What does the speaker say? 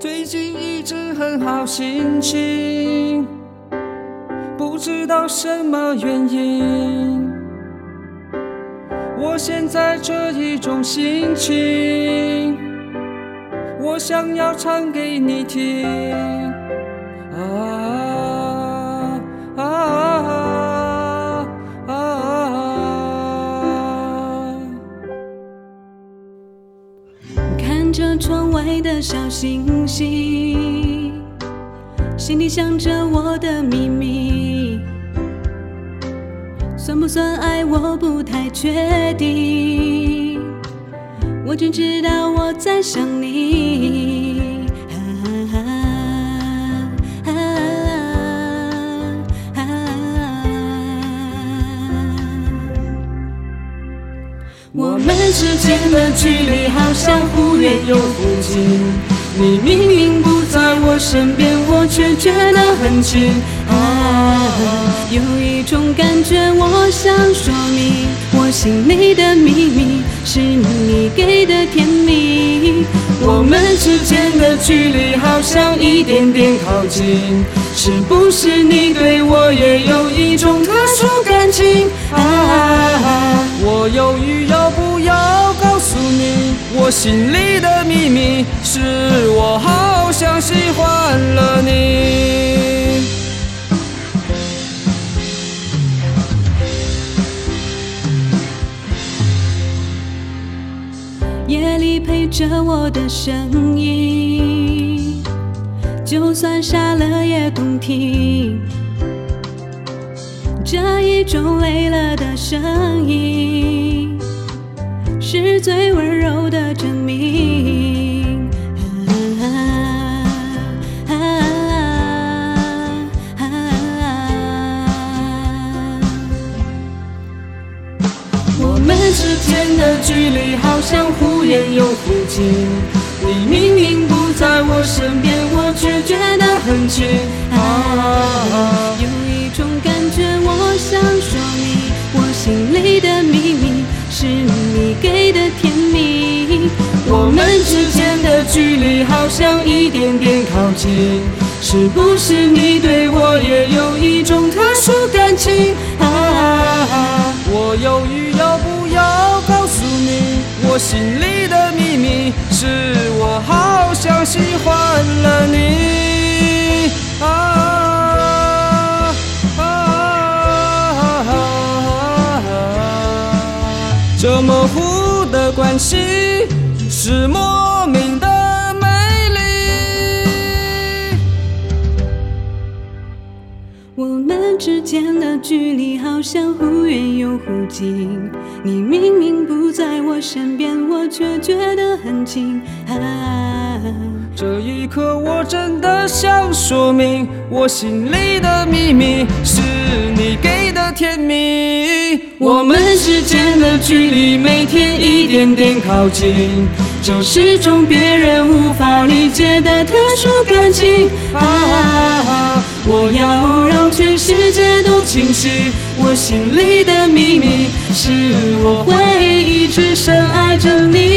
最近一直很好心情，不知道什么原因。我现在这一种心情，我想要唱给你听。啊爱的小星星，心里想着我的秘密。算不算爱，我不太确定。我只知道我在想你。我们之间的距离好像忽远又忽近，你明明不在我身边，我却觉得很近。啊，有一种感觉，我想说明，我心里的秘密是你给的甜蜜。我们之间的距离好像一点点靠近，是不是你对我也有一种特殊感情？啊，我犹豫，我心里的秘密是我好像喜欢了你。夜里陪着我的声音，就算傻了也动听。这一种累了的声音，是最温柔的证明。我们之间的距离好像忽远又忽近，你明明不在我身边，我却觉得很近。我们之间的距离好像一点点靠近，是不是你对我也有一种特殊感情？啊，我犹豫要不要告诉你，我心里的秘密是我好像喜欢了你。啊啊啊！这模糊的关系是莫名的美丽。我们之间的距离好像忽远又忽近，你明明不在我身边，我却觉得很近。啊，这一刻，我真的想说明，我心里的秘密是你给的甜蜜。我们之间的距离每天一点点靠近，这是种别人无法理解的特殊感情。啊，我要让全世界都清晰，我心里的秘密是我会一直深爱着你。